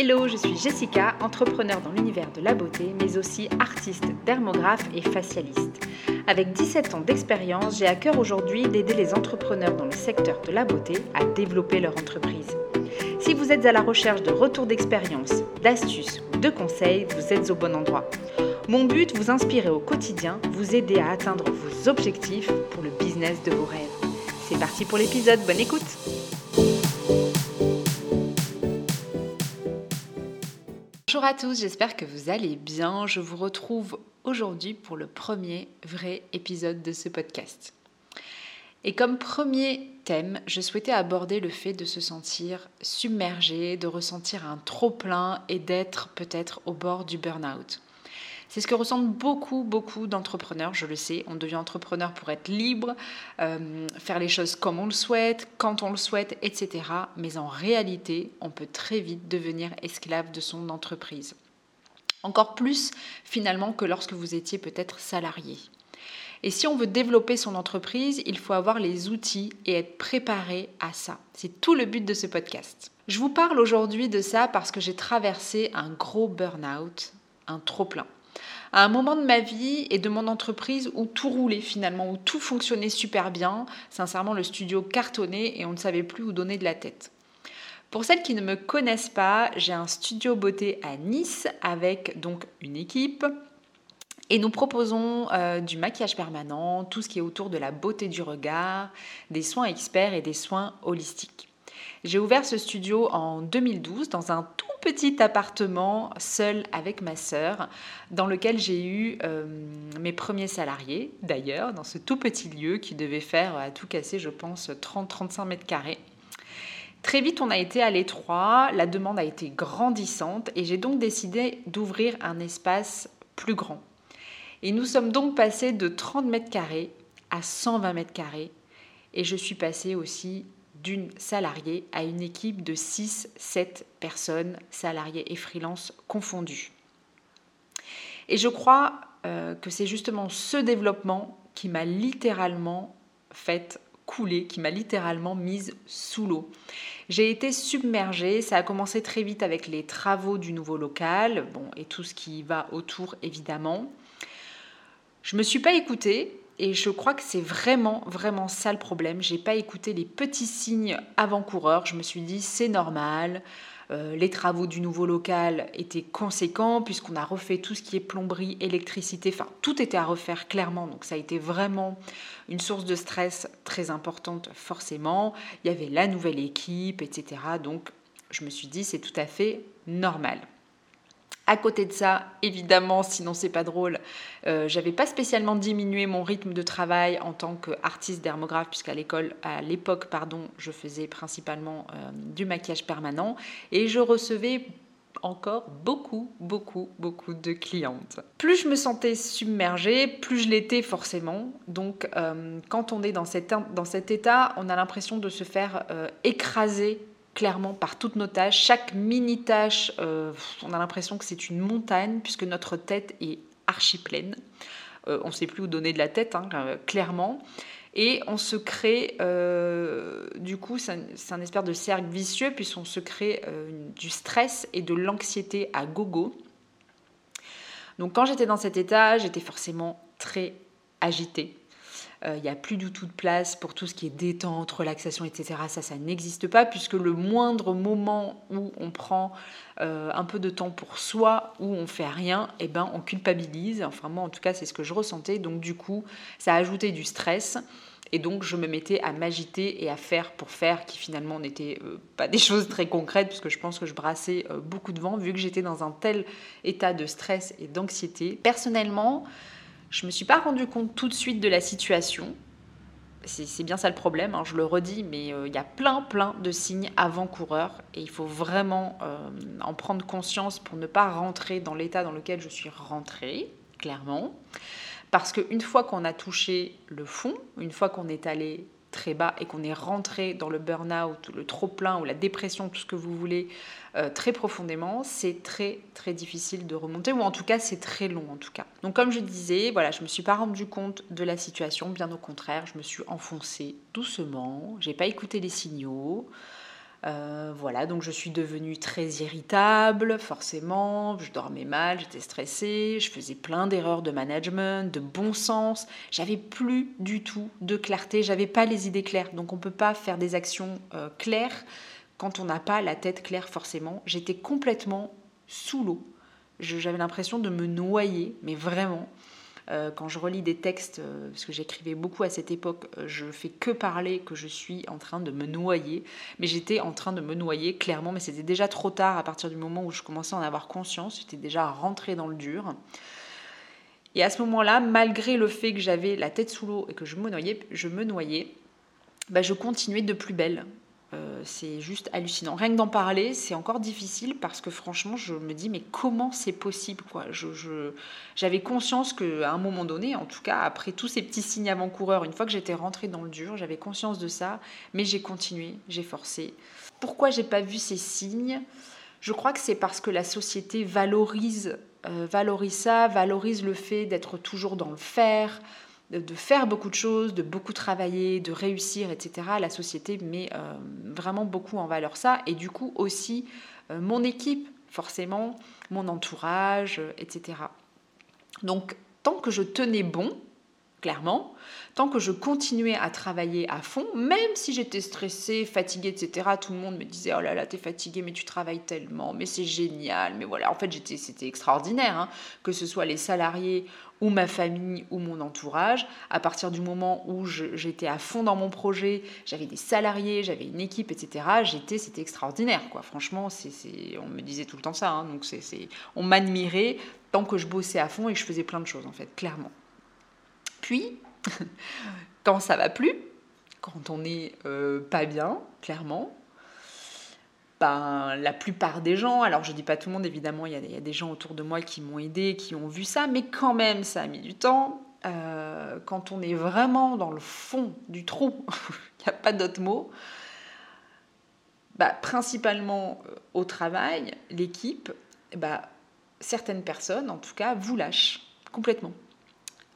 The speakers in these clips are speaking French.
Hello, je suis Jessica, entrepreneur dans l'univers de la beauté, mais aussi artiste, dermographe et facialiste. Avec 17 ans d'expérience, j'ai à cœur aujourd'hui d'aider les entrepreneurs dans le secteur de la beauté à développer leur entreprise. Si vous êtes à la recherche de retours d'expérience, d'astuces ou de conseils, vous êtes au bon endroit. Mon but, vous inspirer au quotidien, vous aider à atteindre vos objectifs pour le business de vos rêves. C'est parti pour l'épisode, bonne écoute Bonjour à tous, j'espère que vous allez bien. Je vous retrouve aujourd'hui pour le premier vrai épisode de ce podcast. Et comme premier thème, je souhaitais aborder le fait de se sentir submergé, de ressentir un trop-plein et d'être peut-être au bord du burn-out. C'est ce que ressentent beaucoup, beaucoup d'entrepreneurs, je le sais. On devient entrepreneur pour être libre, euh, faire les choses comme on le souhaite, quand on le souhaite, etc. Mais en réalité, on peut très vite devenir esclave de son entreprise. Encore plus finalement que lorsque vous étiez peut-être salarié. Et si on veut développer son entreprise, il faut avoir les outils et être préparé à ça. C'est tout le but de ce podcast. Je vous parle aujourd'hui de ça parce que j'ai traversé un gros burn-out, un trop-plein à un moment de ma vie et de mon entreprise où tout roulait finalement, où tout fonctionnait super bien. Sincèrement, le studio cartonnait et on ne savait plus où donner de la tête. Pour celles qui ne me connaissent pas, j'ai un studio beauté à Nice avec donc une équipe. Et nous proposons euh, du maquillage permanent, tout ce qui est autour de la beauté du regard, des soins experts et des soins holistiques. J'ai ouvert ce studio en 2012 dans un tout petit appartement seul avec ma sœur, dans lequel j'ai eu euh, mes premiers salariés, d'ailleurs, dans ce tout petit lieu qui devait faire à tout casser, je pense, 30-35 mètres carrés. Très vite, on a été à l'étroit, la demande a été grandissante et j'ai donc décidé d'ouvrir un espace plus grand. Et nous sommes donc passés de 30 mètres carrés à 120 mètres carrés et je suis passée aussi d'une salariée à une équipe de 6-7 personnes, salariés et freelance confondus. Et je crois euh, que c'est justement ce développement qui m'a littéralement fait couler, qui m'a littéralement mise sous l'eau. J'ai été submergée, ça a commencé très vite avec les travaux du nouveau local, bon, et tout ce qui va autour évidemment. Je me suis pas écoutée, et je crois que c'est vraiment, vraiment ça le problème. J'ai pas écouté les petits signes avant-coureurs. Je me suis dit, c'est normal. Euh, les travaux du nouveau local étaient conséquents puisqu'on a refait tout ce qui est plomberie, électricité, enfin tout était à refaire clairement. Donc ça a été vraiment une source de stress très importante forcément. Il y avait la nouvelle équipe, etc. Donc je me suis dit c'est tout à fait normal. À côté de ça, évidemment, sinon c'est pas drôle, euh, j'avais pas spécialement diminué mon rythme de travail en tant qu'artiste dermographe, puisqu'à l'école, à l'époque, pardon, je faisais principalement euh, du maquillage permanent et je recevais encore beaucoup, beaucoup, beaucoup de clientes. Plus je me sentais submergée, plus je l'étais forcément. Donc, euh, quand on est dans, dans cet état, on a l'impression de se faire écraser clairement par toutes nos tâches. Chaque mini tâche, euh, on a l'impression que c'est une montagne puisque notre tête est archi pleine. Euh, on ne sait plus où donner de la tête, hein, euh, clairement. Et on se crée, du coup, c'est un, espèce de cercle vicieux, puisqu'on se crée du stress et de l'anxiété à gogo. Donc quand j'étais dans cet état, j'étais forcément très agitée. Euh, il n'y a plus du tout de place pour tout ce qui est détente, relaxation, etc. Ça, ça n'existe pas puisque le moindre moment où on prend euh, un peu de temps pour soi, où on fait rien, eh ben, on culpabilise. Enfin, moi, en tout cas, c'est ce que je ressentais. Donc, du coup, ça a ajouté du stress. Et donc, je me mettais à m'agiter et à faire pour faire, qui finalement n'étaient euh, pas des choses très concrètes, puisque je pense que je brassais beaucoup de vent, vu que j'étais dans un tel état de stress et d'anxiété. Personnellement, je ne me suis pas rendu compte tout de suite de la situation. C'est bien ça le problème, hein, je le redis, mais euh, il y a plein, plein de signes avant-coureurs et il faut vraiment euh, en prendre conscience pour ne pas rentrer dans l'état dans lequel je suis rentrée, clairement. Parce qu'une fois qu'on a touché le fond, une fois qu'on est allé très bas et qu'on est rentré dans le burn-out, le trop-plein ou la dépression, tout ce que vous voulez, euh, très profondément, c'est très très difficile de remonter, ou en tout cas c'est très long en tout cas. Donc comme je disais, voilà, je me suis pas rendu compte de la situation, bien au contraire, je me suis enfoncée doucement, j'ai pas écouté les signaux. Euh, voilà, donc je suis devenue très irritable, forcément, je dormais mal, j'étais stressée, je faisais plein d'erreurs de management, de bon sens, j'avais plus du tout de clarté, j'avais pas les idées claires, donc on peut pas faire des actions euh, claires quand on n'a pas la tête claire forcément. J'étais complètement sous l'eau, j'avais l'impression de me noyer, mais vraiment. Euh, quand je relis des textes, euh, parce que j'écrivais beaucoup à cette époque, euh, je fais que parler que je suis en train de me noyer. Mais j'étais en train de me noyer, clairement, mais c'était déjà trop tard à partir du moment où je commençais à en avoir conscience. J'étais déjà rentrée dans le dur. Et à ce moment-là, malgré le fait que j'avais la tête sous l'eau et que je me noyais, je, me noyais, bah, je continuais de plus belle. Euh, c'est juste hallucinant. Rien que d'en parler, c'est encore difficile parce que franchement, je me dis, mais comment c'est possible quoi? J'avais conscience qu'à un moment donné, en tout cas, après tous ces petits signes avant-coureurs, une fois que j'étais rentrée dans le dur, j'avais conscience de ça, mais j'ai continué, j'ai forcé. Pourquoi j'ai pas vu ces signes? Je crois que c'est parce que la société valorise, euh, valorise ça, valorise le fait d'être toujours dans le faire, de, faire beaucoup de choses, de beaucoup travailler, de réussir, etc. La société met euh, vraiment beaucoup en valeur ça. Et du coup aussi euh, mon équipe, forcément, mon entourage, etc. Donc tant que je tenais bon, clairement, tant que je continuais à travailler à fond, même si j'étais stressée, fatiguée, etc., tout le monde me disait Oh là là, t'es fatiguée, mais tu travailles tellement, mais c'est génial. Mais voilà, en fait, c'était extraordinaire, hein. que ce soit les salariés ou ma famille ou mon entourage. À partir du moment où j'étais à fond dans mon projet, j'avais des salariés, j'avais une équipe, etc. J'étais, c'était extraordinaire, quoi. Franchement, c'est, on me disait tout le temps ça. Hein. donc c'est, on m'admirait tant que je bossais à fond et que je faisais plein de choses, en fait, clairement. Puis, quand ça va plus, quand on n'est euh, pas bien, clairement, ben, la plupart des gens, alors je dis pas tout le monde évidemment, il y, a, des gens autour de moi qui m'ont aidé, qui ont vu ça, mais quand même ça a mis du temps. Euh, quand on est vraiment dans le fond du trou, il n'y a pas d'autre mot, bah, principalement euh, au travail, l'équipe, bah, certaines personnes en tout cas vous lâchent complètement.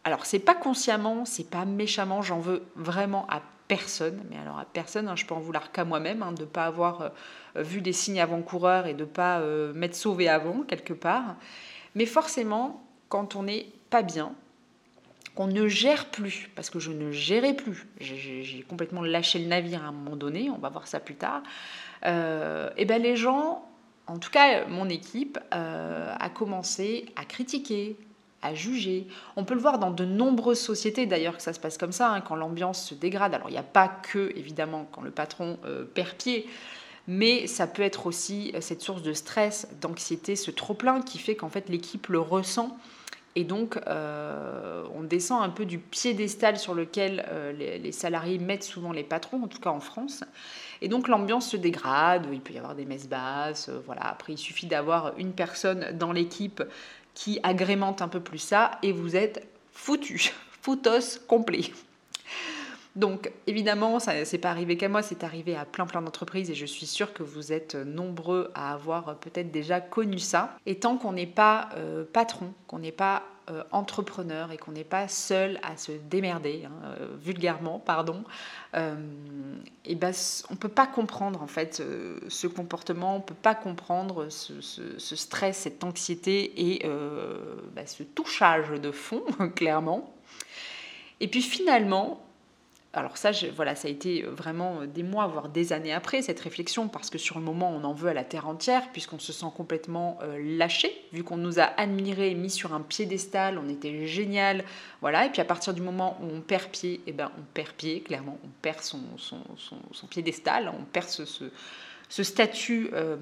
Alors c'est pas consciemment, c'est pas méchamment, j'en veux vraiment à personne, mais alors à personne, hein, je peux en vouloir qu'à moi-même, hein, de ne pas avoir euh, vu des signes avant-coureurs et de ne pas euh, m'être sauvé avant, quelque part. Mais forcément, quand on n'est pas bien, qu'on ne gère plus, parce que je ne gérais plus, j'ai complètement lâché le navire à un moment donné, on va voir ça plus tard, euh, et ben les gens, en tout cas mon équipe, a commencé à critiquer, à juger. On peut le voir dans de nombreuses sociétés d'ailleurs que ça se passe comme ça, hein, quand l'ambiance se dégrade. Alors il n'y a pas que, évidemment, quand le patron euh, perd pied, mais ça peut être aussi euh, cette source de stress, d'anxiété, ce trop-plein qui fait qu'en fait l'équipe le ressent. Et donc, euh, on descend un peu du piédestal sur lequel les, salariés mettent souvent les patrons, en tout cas en France. Et donc, l'ambiance se dégrade, il peut y avoir des messes basses. voilà. Après, il suffit d'avoir une personne dans l'équipe qui agrémente un peu plus ça et vous êtes foutu, foutos complet. Donc évidemment, ça n'est pas arrivé qu'à moi, c'est arrivé à plein plein d'entreprises et je suis sûre que vous êtes nombreux à avoir peut-être déjà connu ça. Et tant qu'on n'est pas euh, patron, qu'on n'est pas euh, entrepreneur et qu'on n'est pas seul à se démerder, hein, euh, vulgairement, pardon, et ben, on ne peut pas comprendre en fait ce comportement, on ne peut pas comprendre ce, stress, cette anxiété et bah, ce touchage de fond, clairement. Et puis finalement, alors ça, voilà, ça a été vraiment des mois, voire des années après cette réflexion, parce que sur le moment, on en veut à la terre entière, puisqu'on se sent complètement euh, lâché, vu qu'on nous a admirés, mis sur un piédestal, on était génial, voilà. Et puis à partir du moment où on perd pied, eh ben on perd pied, clairement, on perd son, piédestal, on perd ce, statut euh,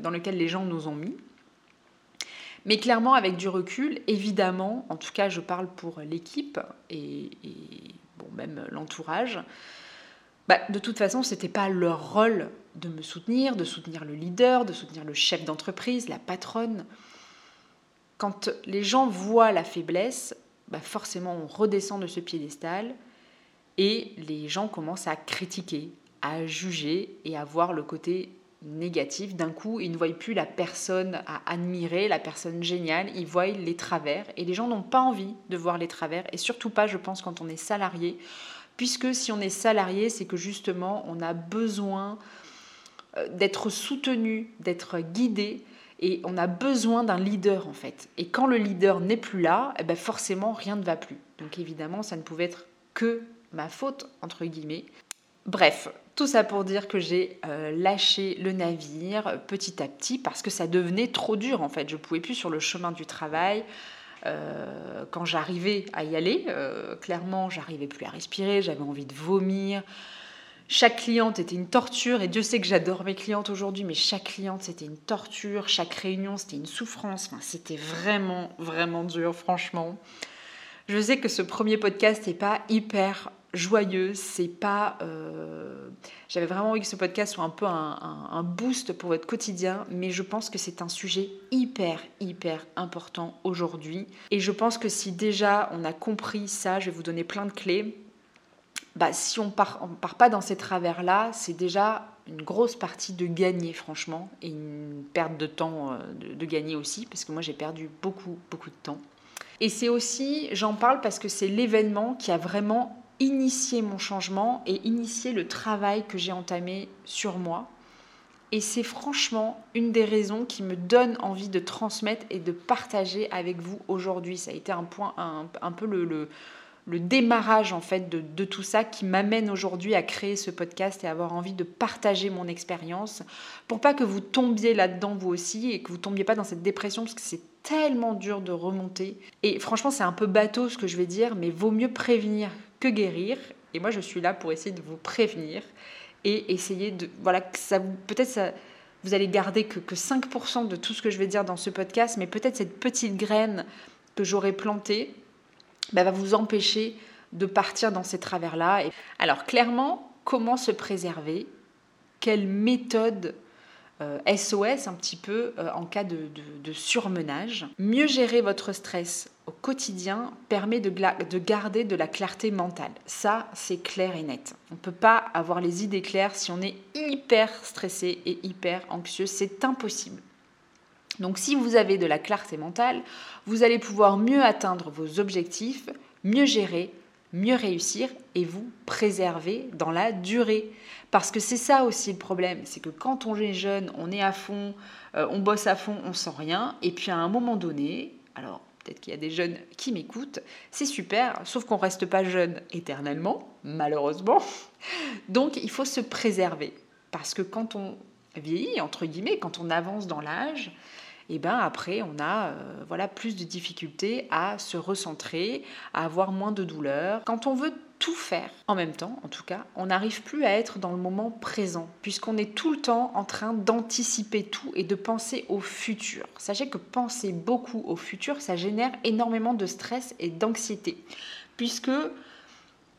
dans lequel les gens nous ont mis. Mais clairement, avec du recul, évidemment, en tout cas, je parle pour l'équipe et même l'entourage, bah, de toute façon, ce n'était pas leur rôle de me soutenir, de soutenir le leader, de soutenir le chef d'entreprise, la patronne. Quand les gens voient la faiblesse, bah, forcément on redescend de ce piédestal et les gens commencent à critiquer, à juger et à voir le côté négatif. D'un coup, ils ne voient plus la personne à admirer, la personne géniale, ils voient les travers et les gens n'ont pas envie de voir les travers et surtout pas, je pense, quand on est salarié, puisque si on est salarié, c'est que justement, on a besoin euh, d'être soutenu, d'être guidé et on a besoin d'un leader en fait. Et quand le leader n'est plus là, eh ben forcément rien ne va plus. Donc évidemment, ça ne pouvait être que ma faute entre guillemets. Bref, tout ça pour dire que j'ai euh, lâché le navire petit à petit parce que ça devenait trop dur en fait. Je pouvais plus sur le chemin du travail. Euh, quand j'arrivais à y aller, euh, clairement, j'arrivais plus à respirer, j'avais envie de vomir. Chaque cliente était une torture, et Dieu sait que j'adore mes clientes aujourd'hui, mais chaque cliente c'était une torture, chaque réunion c'était une souffrance, enfin, c'était vraiment, vraiment dur, franchement. Je sais que ce premier podcast n'est pas hyper joyeux, c'est pas. Euh, j'avais vraiment envie que ce podcast soit un peu un, boost pour votre quotidien, mais je pense que c'est un sujet hyper, hyper important aujourd'hui. Et je pense que si déjà on a compris ça, je vais vous donner plein de clés. Bah, si on part, part pas dans ces travers-là, c'est déjà une grosse partie de gagner, franchement, et une perte de temps euh, de, de gagner aussi, parce que moi j'ai perdu beaucoup, beaucoup de temps. Et c'est aussi, j'en parle parce que c'est l'événement qui a vraiment initié mon changement et initié le travail que j'ai entamé sur moi. Et c'est franchement une des raisons qui me donne envie de transmettre et de partager avec vous aujourd'hui. Ça a été un point, un, peu le, le, démarrage en fait de, de tout ça qui m'amène aujourd'hui à créer ce podcast et avoir envie de partager mon expérience pour pas que vous tombiez là-dedans vous aussi et que vous tombiez pas dans cette dépression parce que c'est tellement dur de remonter. Et franchement, c'est un peu bateau ce que je vais dire, mais vaut mieux prévenir que guérir. Et moi, je suis là pour essayer de vous prévenir et essayer de. Voilà, Peut-être ça. Vous allez garder que, que 5% de tout ce que je vais dire dans ce podcast, mais peut-être cette petite graine que j'aurais plantée bah, va vous empêcher de partir dans ces travers-là. Alors, clairement, comment se préserver? Quelle méthode SOS euh, un petit peu euh, en cas de, surmenage. Mieux gérer votre stress au quotidien permet de, de garder de la clarté mentale. Ça, c'est clair et net. On ne peut pas avoir les idées claires si on est hyper stressé et hyper anxieux. C'est impossible. Donc si vous avez de la clarté mentale, vous allez pouvoir mieux atteindre vos objectifs, mieux gérer, mieux réussir et vous préserver dans la durée. Parce que c'est ça aussi le problème, c'est que quand on est jeune, on est à fond, euh, on bosse à fond, on sent rien, et puis à un moment donné, alors peut-être qu'il y a des jeunes qui m'écoutent, c'est super, sauf qu'on ne reste pas jeune éternellement, malheureusement. Donc il faut se préserver, parce que quand on vieillit, entre guillemets, quand on avance dans l'âge, et ben après on a euh, voilà plus de difficultés à se recentrer, à avoir moins de douleur. Quand on veut tout faire en même temps, en tout cas, on n'arrive plus à être dans le moment présent, puisqu'on est tout le temps en train d'anticiper tout et de penser au futur. Sachez que penser beaucoup au futur, ça génère énormément de stress et d'anxiété, puisque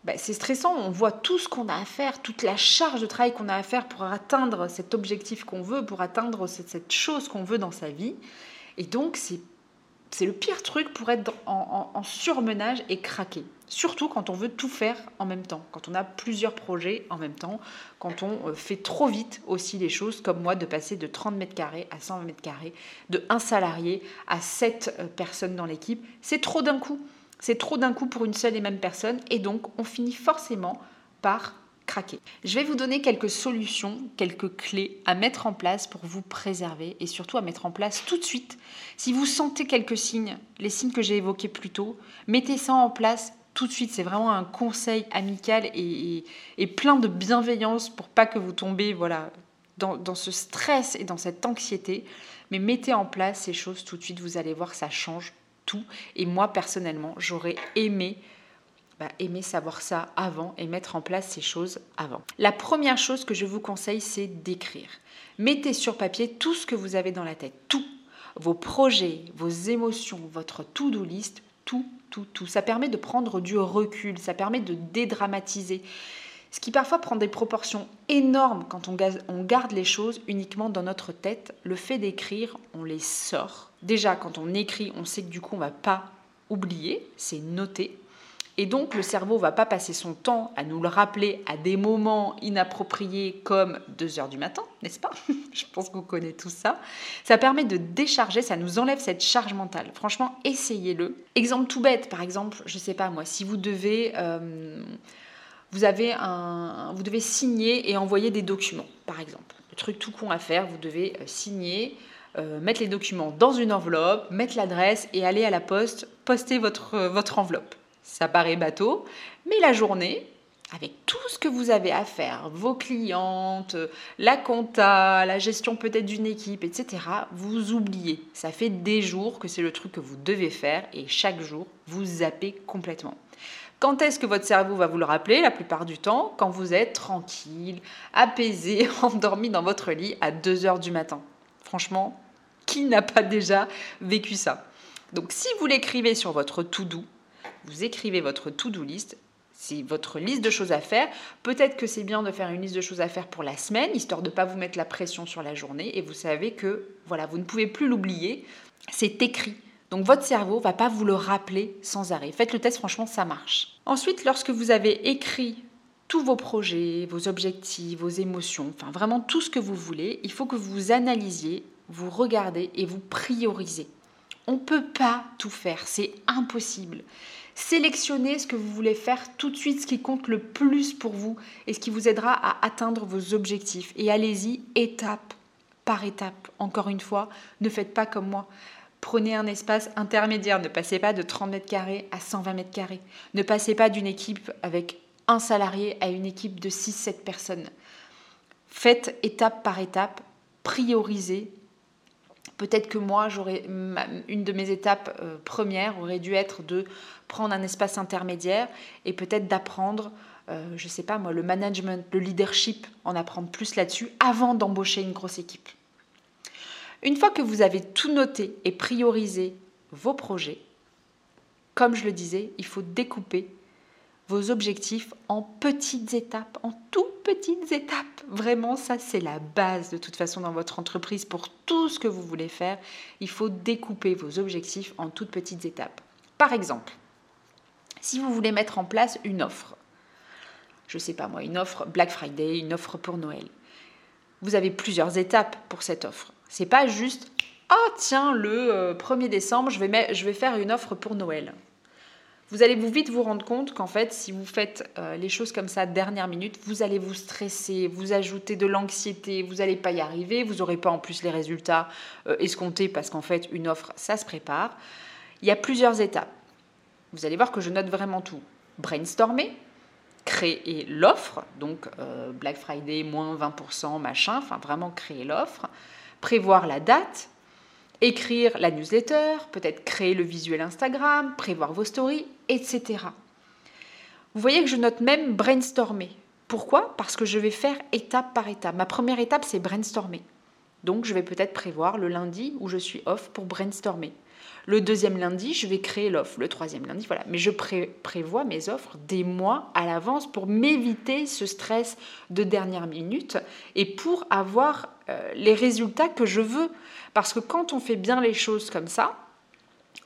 bah, c'est stressant, on voit tout ce qu'on a à faire, toute la charge de travail qu'on a à faire pour atteindre cet objectif qu'on veut, pour atteindre cette, chose qu'on veut dans sa vie. Et donc, c'est, le pire truc pour être en, surmenage et craquer. Surtout quand on veut tout faire en même temps, quand on a plusieurs projets en même temps, quand on euh, fait trop vite aussi les choses, comme moi, de passer de 30 mètres carrés à 120 mètres carrés, de un salarié à 7 euh, personnes dans l'équipe. C'est trop d'un coup. C'est trop d'un coup pour une seule et même personne et donc on finit forcément par craquer. Je vais vous donner quelques solutions, quelques clés à mettre en place pour vous préserver et surtout à mettre en place tout de suite. Si vous sentez quelques signes, les signes que j'ai évoqués plus tôt, mettez ça en place tout de suite. C'est vraiment un conseil amical et, plein de bienveillance pour pas que vous tombez voilà, dans, dans, ce stress et dans cette anxiété. Mais mettez en place ces choses tout de suite, vous allez voir, ça change tout. Et moi, personnellement, j'aurais aimé bah, aimer savoir ça avant et mettre en place ces choses avant. La première chose que je vous conseille, c'est d'écrire. Mettez sur papier tout ce que vous avez dans la tête, tout. Vos projets, vos émotions, votre to-do list, tout, tout, tout. Ça permet de prendre du recul, ça permet de dédramatiser. Ce qui parfois prend des proportions énormes quand on garde les choses uniquement dans notre tête. Le fait d'écrire, on les sort. Déjà, quand on écrit, on sait que du coup, on va pas oublier, c'est noté. Et donc le cerveau va pas passer son temps à nous le rappeler à des moments inappropriés comme 2 heures du matin, n'est-ce pas? Je pense qu'on connaît tout ça. Ça permet de décharger, ça nous enlève cette charge mentale. Franchement, essayez-le. Exemple tout bête, par exemple, je sais pas moi, si vous devez... Euh, vous, avez un, vous devez signer et envoyer des documents, par exemple. Le truc tout con à faire, vous devez euh, signer, euh, mettre les documents dans une enveloppe, mettre l'adresse et aller à la poste, poster votre, votre enveloppe. Ça paraît bateau, mais la journée, avec tout ce que vous avez à faire, vos clientes, la compta, la gestion peut-être d'une équipe, etc., vous oubliez. Ça fait des jours que c'est le truc que vous devez faire et chaque jour, vous zappez complètement. Quand est-ce que votre cerveau va vous le rappeler La plupart du temps, quand vous êtes tranquille, apaisé, endormi dans votre lit à 2 heures du matin. Franchement, n'a pas déjà vécu ça Donc si vous l'écrivez sur votre to-do, vous écrivez votre to-do list, c'est votre liste de choses à faire. Peut-être que c'est bien de faire une liste de choses à faire pour la semaine, histoire de ne pas vous mettre la pression sur la journée. Et vous savez que voilà, vous ne pouvez plus l'oublier. C'est écrit. Donc votre cerveau va pas vous le rappeler sans arrêt. Faites le test, franchement, ça marche. Ensuite, lorsque vous avez écrit tous vos projets, vos objectifs, vos émotions, enfin vraiment tout ce que vous voulez, il faut que vous analysiez, vous regardez et vous priorisez. On ne peut pas tout faire, c'est impossible. Sélectionnez ce que vous voulez faire tout de suite, ce qui compte le plus pour vous et ce qui vous aidera à atteindre vos objectifs. Et allez-y étape par étape. Encore une fois, ne faites pas comme moi. Prenez un espace intermédiaire. Ne passez pas de 30 mètres carrés à 120 mètres carrés. Ne passez pas d'une équipe avec un salarié à une équipe de 6-7 personnes. Faites étape par étape. Priorisez Peut-être que moi, une de mes étapes euh, premières aurait dû être de prendre un espace intermédiaire et peut-être d'apprendre, euh, je ne sais pas moi, le management, le leadership, en apprendre plus là-dessus avant d'embaucher une grosse équipe. Une fois que vous avez tout noté et priorisé vos projets, comme je le disais, il faut découper objectifs en petites étapes, en tout petites étapes. Vraiment, ça c'est la base de toute façon dans votre entreprise pour tout ce que vous voulez faire. Il faut découper vos objectifs en toutes petites étapes. Par exemple, si vous voulez mettre en place une offre, je sais pas moi, une offre Black Friday, une offre pour Noël, vous avez plusieurs étapes pour cette offre. C'est pas juste ah tiens le 1er euh, décembre je vais faire une offre pour Noël vous allez vous vite vous rendre compte qu'en fait, si vous faites euh, les choses comme ça dernière minute, vous allez vous stresser, vous ajouter de l'anxiété, vous n'allez pas y arriver, vous n'aurez pas en plus les résultats euh, escomptés parce qu'en fait, une offre, ça se prépare. Il y a plusieurs étapes. Vous allez voir que je note vraiment tout. Brainstormer, créer l'offre, donc euh, Black Friday, moins 20%, machin, enfin vraiment créer l'offre, prévoir la date, écrire la newsletter, peut-être créer le visuel Instagram, prévoir vos stories, etc. Vous voyez que je note même brainstormer. Pourquoi? Parce que je vais faire étape par étape. Ma première étape, c'est brainstormer. Donc, je vais peut-être prévoir le lundi où je suis off pour brainstormer. Le deuxième lundi, je vais créer l'offre. Le troisième lundi, voilà. Mais je prévois mes offres des mois à l'avance pour m'éviter ce stress de dernière minute et pour avoir euh, les résultats que je veux. Parce que quand on fait bien les choses comme ça,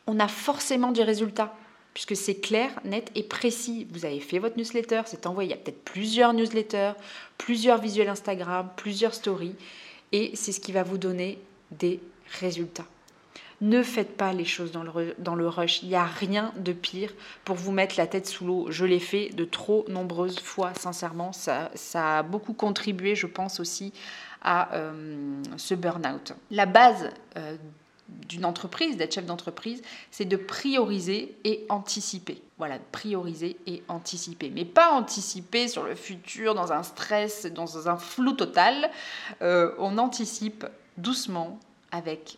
on a forcément des résultats puisque c'est clair, net et précis. Vous avez fait votre newsletter, c'est envoyé. Il y a peut-être plusieurs newsletters, plusieurs visuels Instagram, plusieurs stories, et c'est ce qui va vous donner des résultats. Ne faites pas les choses dans le, rush. Il n'y a rien de pire pour vous mettre la tête sous l'eau. Je l'ai fait de trop nombreuses fois, sincèrement. Ça, ça a beaucoup contribué, je pense aussi, à euh, ce burn-out. La base euh, d'une entreprise, d'être chef d'entreprise, c'est de prioriser et anticiper. Voilà, prioriser et anticiper. Mais pas anticiper sur le futur dans un stress, dans un flou total. Euh, on anticipe doucement avec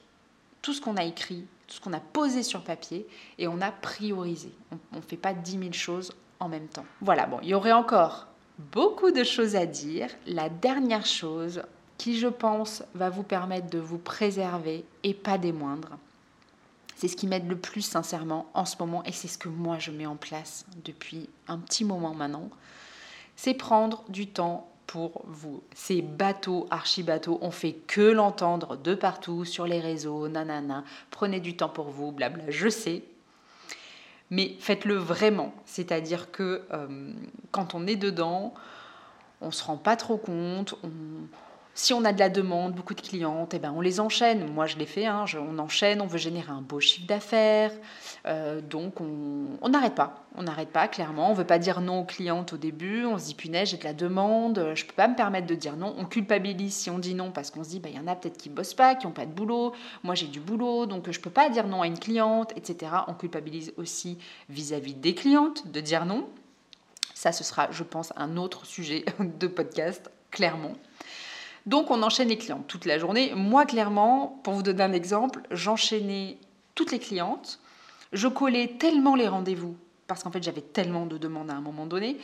tout ce qu'on a écrit, tout ce qu'on a posé sur papier et on a priorisé. On ne fait pas 10 000 choses en même temps. Voilà, bon, il y aurait encore beaucoup de choses à dire. La dernière chose qui, je pense, va vous permettre de vous préserver et pas des moindres. C'est ce qui m'aide le plus sincèrement en ce moment et c'est ce que moi je mets en place depuis un petit moment maintenant. C'est prendre du temps pour vous. Ces bateaux, archi-bateaux, on fait que l'entendre de partout sur les réseaux, nanana, prenez du temps pour vous, blabla, je sais. Mais faites-le vraiment. C'est-à-dire que euh, quand on est dedans, on ne se rend pas trop compte, si on a de la demande, beaucoup de clientes, eh ben on les enchaîne. Moi, je l'ai fait, hein, on enchaîne, on veut générer un beau chiffre d'affaires. Euh, donc, on n'arrête pas. On n'arrête pas, clairement. On ne veut pas dire non aux clientes au début. On se dit, punaise, j'ai de la demande, je ne peux pas me permettre de dire non. On culpabilise si on dit non parce qu'on se dit, bah, il y en a peut-être qui ne bossent pas, qui n'ont pas de boulot. Moi, j'ai du boulot, donc je ne peux pas dire non à une cliente, etc. On culpabilise aussi vis-à-vis -vis des clientes de dire non. Ça, ce sera, je pense, un autre sujet de podcast, clairement. Donc on enchaîne les clientes toute la journée. Moi, clairement, pour vous donner un exemple, j'enchaînais toutes les clientes. Je collais tellement les rendez-vous, parce qu'en fait j'avais tellement de demandes à un moment donné,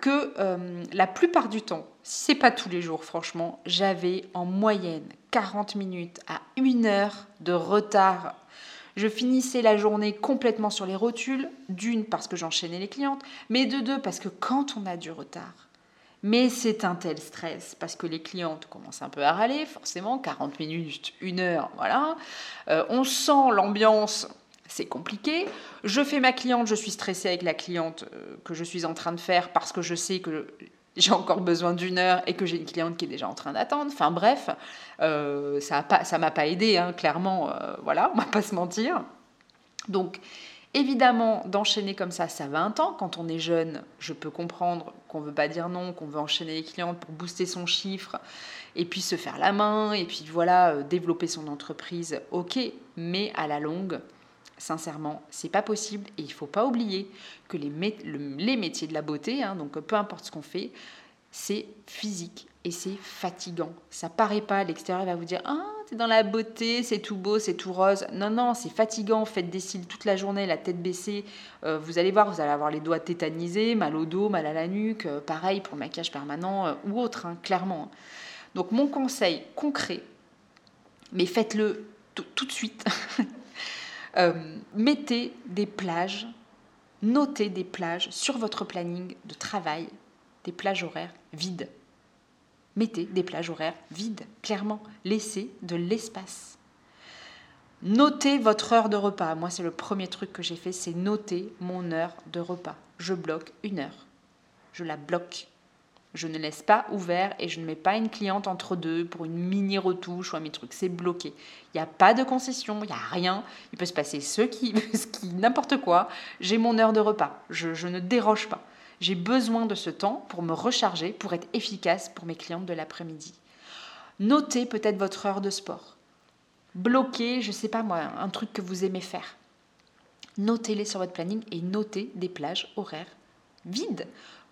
que euh, la plupart du temps, si c'est pas tous les jours franchement, j'avais en moyenne 40 minutes à 1 heure de retard. Je finissais la journée complètement sur les rotules, d'une parce que j'enchaînais les clientes, mais de deux parce que quand on a du retard, mais c'est un tel stress parce que les clientes commencent un peu à râler, forcément, 40 minutes, une heure, voilà. Euh, on sent l'ambiance, c'est compliqué. Je fais ma cliente, je suis stressée avec la cliente euh, que je suis en train de faire parce que je sais que j'ai encore besoin d'une heure et que j'ai une cliente qui est déjà en train d'attendre. Enfin bref, euh, ça ne m'a pas aidé, hein, clairement, voilà, on va pas se mentir. Donc, Évidemment, d'enchaîner comme ça, ça va un temps. Quand on est jeune, je peux comprendre qu'on ne veut pas dire non, qu'on veut enchaîner les clientes pour booster son chiffre et puis se faire la main et puis voilà, euh, développer son entreprise. Ok, mais à la longue, sincèrement, c'est pas possible et il faut pas oublier que les, métiers de la beauté, hein, donc peu importe ce qu'on fait, c'est physique et c'est fatigant. Ça paraît pas l'extérieur, va vous dire ah dans la beauté, c'est tout beau, c'est tout rose. Non non, c'est fatigant. Faites des cils toute la journée, la tête baissée. Euh, vous allez voir, vous allez avoir les doigts tétanisés, mal au dos, mal à la nuque. Euh, pareil pour le maquillage permanent euh, ou autre, hein, clairement. Donc mon conseil concret, mais faites-le tout de suite. mettez des plages, notez des plages sur votre planning de travail, des plages horaires vides. Mettez des plages horaires vides, clairement. Laissez de l'espace. Notez votre heure de repas. Moi, c'est le premier truc que j'ai fait, c'est noter mon heure de repas. Je bloque une heure. Je la bloque. Je ne laisse pas ouvert et je ne mets pas une cliente entre deux pour une mini retouche ou un mi-truc. C'est bloqué. Il n'y a pas de concession, il n'y a rien. Il peut se passer ce qui, qui n'importe quoi. J'ai mon heure de repas. Je, je ne déroge pas. J'ai besoin de ce temps pour me recharger, pour être efficace pour mes clientes de l'après-midi. Notez peut-être votre heure de sport. Bloquez, je ne sais pas moi, un truc que vous aimez faire. Notez-les sur votre planning et notez des plages horaires vides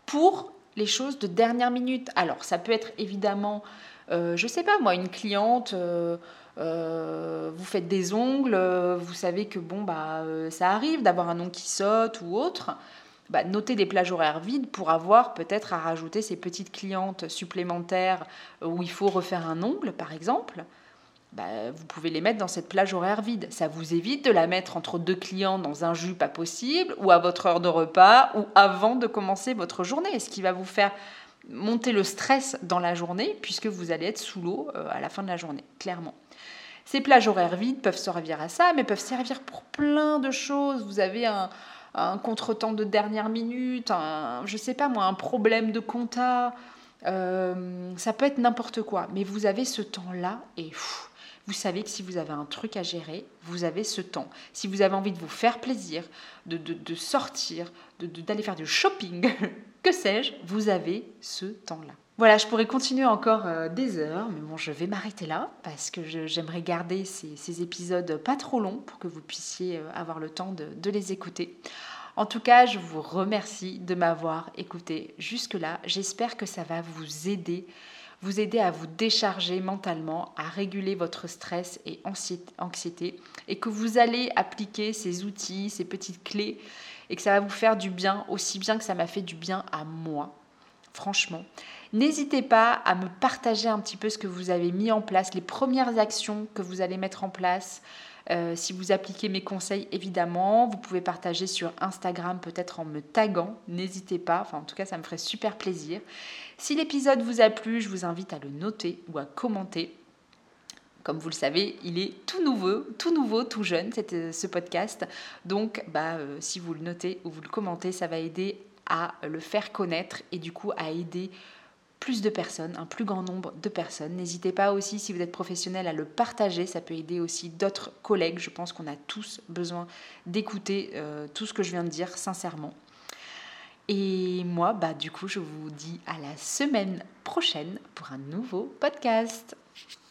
pour les choses de dernière minute. Alors, ça peut être évidemment, euh, je ne sais pas moi, une cliente, euh, euh, vous faites des ongles, vous savez que bon, bah, ça arrive d'avoir un ongle qui saute ou autre. Bah, noter des plages horaires vides pour avoir peut-être à rajouter ces petites clientes supplémentaires où il faut refaire un ongle, par exemple. Bah, vous pouvez les mettre dans cette plage horaire vide. Ça vous évite de la mettre entre deux clients dans un jus pas possible, ou à votre heure de repas, ou avant de commencer votre journée, ce qui va vous faire monter le stress dans la journée, puisque vous allez être sous l'eau euh, à la fin de la journée, clairement. Ces plages horaires vides peuvent servir à ça, mais peuvent servir pour plein de choses. Vous avez un, un contretemps de dernière minute, un, je sais pas moi, un problème de compta, euh, ça peut être n'importe quoi. Mais vous avez ce temps-là et vous savez que si vous avez un truc à gérer, vous avez ce temps. Si vous avez envie de vous faire plaisir, de, de, sortir, d'aller faire du shopping, que sais-je, vous avez ce temps-là. Voilà, je pourrais continuer encore euh, des heures, mais bon, je vais m'arrêter là parce que j'aimerais garder ces, épisodes pas trop longs pour que vous puissiez euh, avoir le temps de, les écouter. En tout cas, je vous remercie de m'avoir écouté jusque-là. J'espère que ça va vous aider, vous aider à vous décharger mentalement, à réguler votre stress et anxiété, et que vous allez appliquer ces outils, ces petites clés, et que ça va vous faire du bien, aussi bien que ça m'a fait du bien à moi, franchement. N'hésitez pas à me partager un petit peu ce que vous avez mis en place, les premières actions que vous allez mettre en place. Euh, si vous appliquez mes conseils, évidemment, vous pouvez partager sur Instagram, peut-être en me taguant. N'hésitez pas. Enfin, en tout cas, ça me ferait super plaisir. Si l'épisode vous a plu, je vous invite à le noter ou à commenter. Comme vous le savez, il est tout nouveau, tout nouveau, tout jeune, ce podcast. Donc, bah, si vous le notez ou vous le commentez, ça va aider à le faire connaître et du coup à aider plus de personnes, un plus grand nombre de personnes. N'hésitez pas aussi, si vous êtes professionnel, à le partager. Ça peut aider aussi d'autres collègues. Je pense qu'on a tous besoin d'écouter euh, tout ce que je viens de dire, sincèrement. Et moi, bah, du coup, je vous dis à la semaine prochaine pour un nouveau podcast.